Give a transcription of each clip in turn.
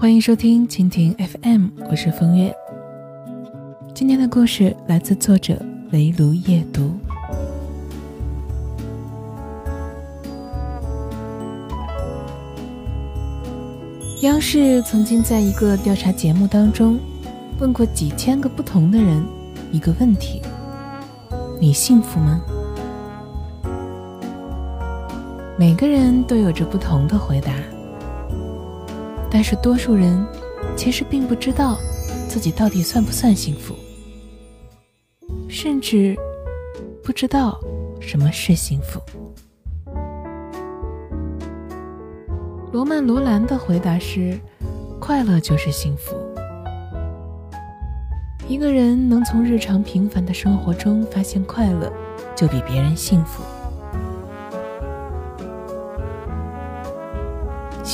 欢迎收听蜻蜓 FM，我是风月。今天的故事来自作者围炉夜读。央视曾经在一个调查节目当中，问过几千个不同的人一个问题：你幸福吗？每个人都有着不同的回答，但是多数人其实并不知道自己到底算不算幸福，甚至不知道什么是幸福。罗曼·罗兰的回答是：快乐就是幸福。一个人能从日常平凡的生活中发现快乐，就比别人幸福。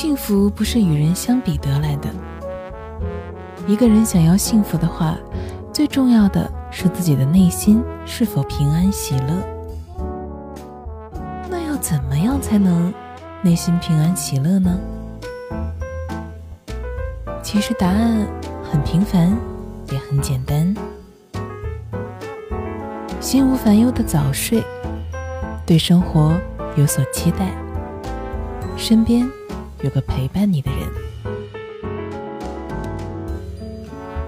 幸福不是与人相比得来的。一个人想要幸福的话，最重要的是自己的内心是否平安喜乐。那要怎么样才能内心平安喜乐呢？其实答案很平凡，也很简单：心无烦忧的早睡，对生活有所期待，身边。有个陪伴你的人。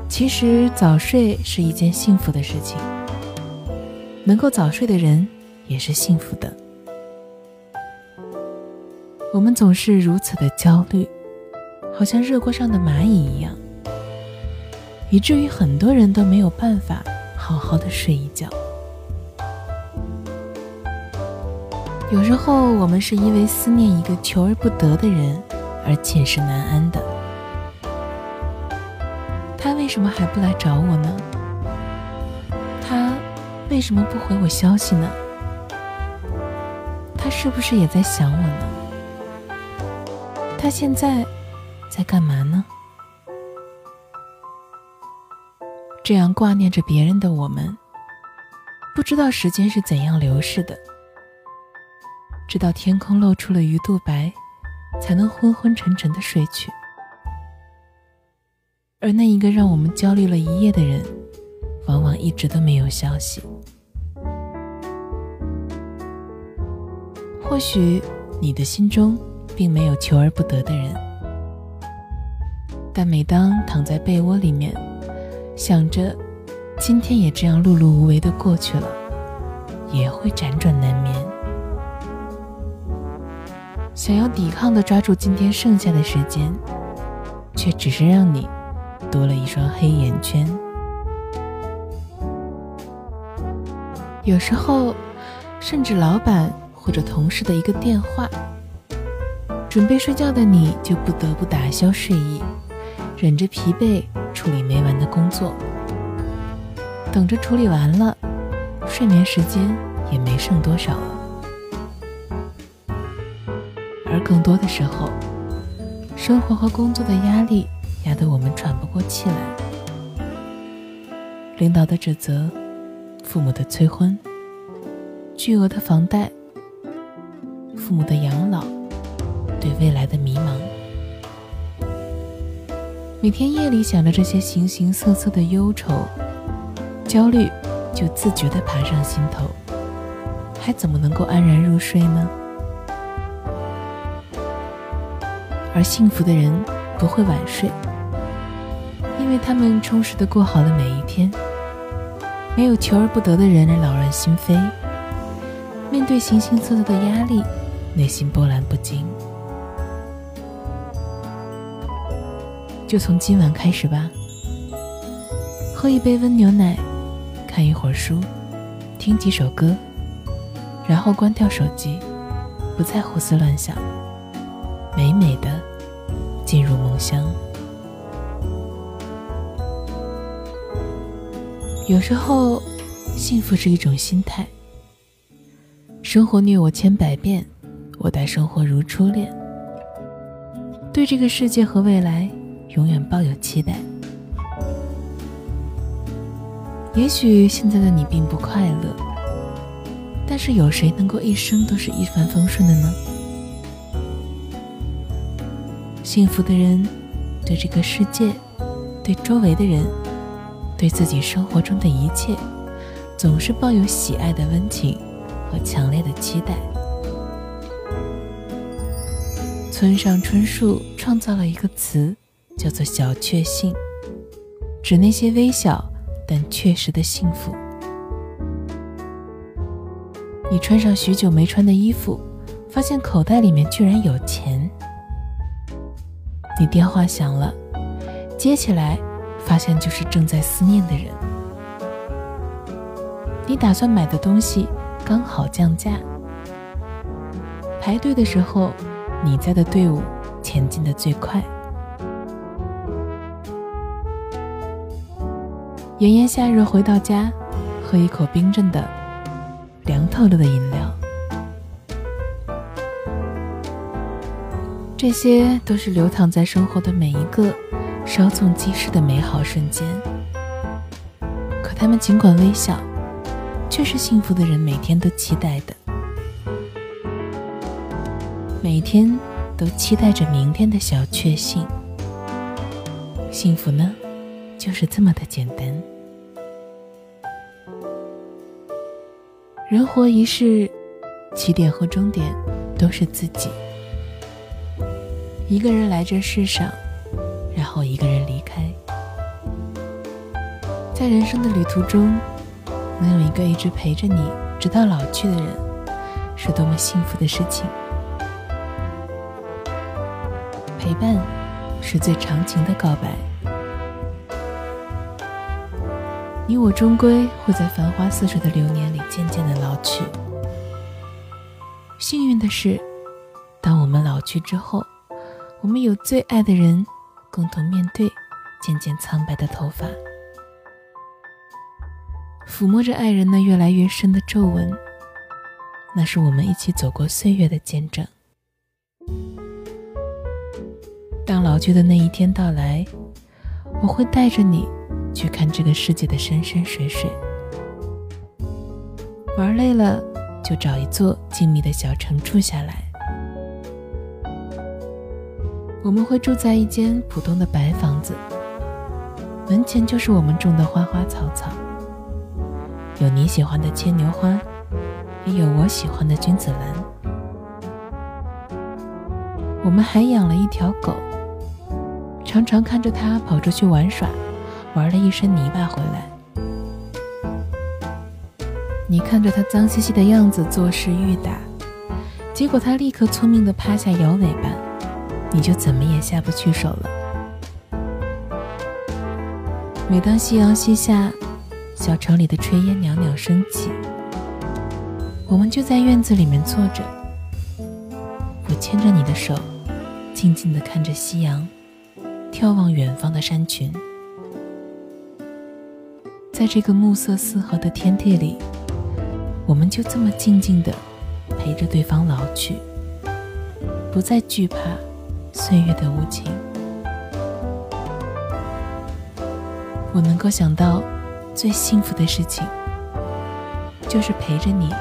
其实早睡是一件幸福的事情，能够早睡的人也是幸福的。我们总是如此的焦虑，好像热锅上的蚂蚁一样，以至于很多人都没有办法好好的睡一觉。有时候，我们是因为思念一个求而不得的人而寝食难安的。他为什么还不来找我呢？他为什么不回我消息呢？他是不是也在想我呢？他现在在干嘛呢？这样挂念着别人的我们，不知道时间是怎样流逝的。直到天空露出了鱼肚白，才能昏昏沉沉的睡去。而那一个让我们焦虑了一夜的人，往往一直都没有消息。或许你的心中并没有求而不得的人，但每当躺在被窝里面，想着今天也这样碌碌无为的过去了，也会辗转难眠。想要抵抗的抓住今天剩下的时间，却只是让你多了一双黑眼圈。有时候，甚至老板或者同事的一个电话，准备睡觉的你就不得不打消睡意，忍着疲惫处理没完的工作，等着处理完了，睡眠时间也没剩多少了。更多的时候，生活和工作的压力压得我们喘不过气来。领导的指责，父母的催婚，巨额的房贷，父母的养老，对未来的迷茫。每天夜里想着这些形形色色的忧愁、焦虑，就自觉地爬上心头，还怎么能够安然入睡呢？而幸福的人不会晚睡，因为他们充实的过好了每一天。没有求而不得的人而扰乱心扉，面对形形色色的压力，内心波澜不惊。就从今晚开始吧，喝一杯温牛奶，看一会儿书，听几首歌，然后关掉手机，不再胡思乱想。美美的进入梦乡。有时候，幸福是一种心态。生活虐我千百遍，我待生活如初恋。对这个世界和未来，永远抱有期待。也许现在的你并不快乐，但是有谁能够一生都是一帆风顺的呢？幸福的人，对这个世界、对周围的人、对自己生活中的一切，总是抱有喜爱的温情和强烈的期待。村上春树创造了一个词，叫做“小确幸”，指那些微小但确实的幸福。你穿上许久没穿的衣服，发现口袋里面居然有钱。你电话响了，接起来，发现就是正在思念的人。你打算买的东西刚好降价。排队的时候，你在的队伍前进的最快。炎炎夏日回到家，喝一口冰镇的。凉透了的饮料，这些都是流淌在生活的每一个稍纵即逝的美好瞬间。可他们尽管微小，却是幸福的人每天都期待的，每天都期待着明天的小确幸。幸福呢，就是这么的简单。人活一世，起点和终点都是自己。一个人来这世上，然后一个人离开。在人生的旅途中，能有一个一直陪着你直到老去的人，是多么幸福的事情。陪伴，是最长情的告白。你我终归会在繁花似水的流年里渐渐的老去。幸运的是，当我们老去之后，我们有最爱的人，共同面对渐渐苍白的头发，抚摸着爱人那越来越深的皱纹，那是我们一起走过岁月的见证。当老去的那一天到来，我会带着你。去看这个世界的山山水水，玩累了就找一座静谧的小城住下来。我们会住在一间普通的白房子，门前就是我们种的花花草草，有你喜欢的牵牛花，也有我喜欢的君子兰。我们还养了一条狗，常常看着它跑出去玩耍。玩了一身泥巴回来，你看着它脏兮兮的样子，作势欲打，结果它立刻聪明的趴下摇尾巴，你就怎么也下不去手了。每当夕阳西下，小城里的炊烟袅袅升起，我们就在院子里面坐着，我牵着你的手，静静的看着夕阳，眺望远方的山群。在这个暮色四合的天地里，我们就这么静静的陪着对方老去，不再惧怕岁月的无情。我能够想到最幸福的事情，就是陪着你。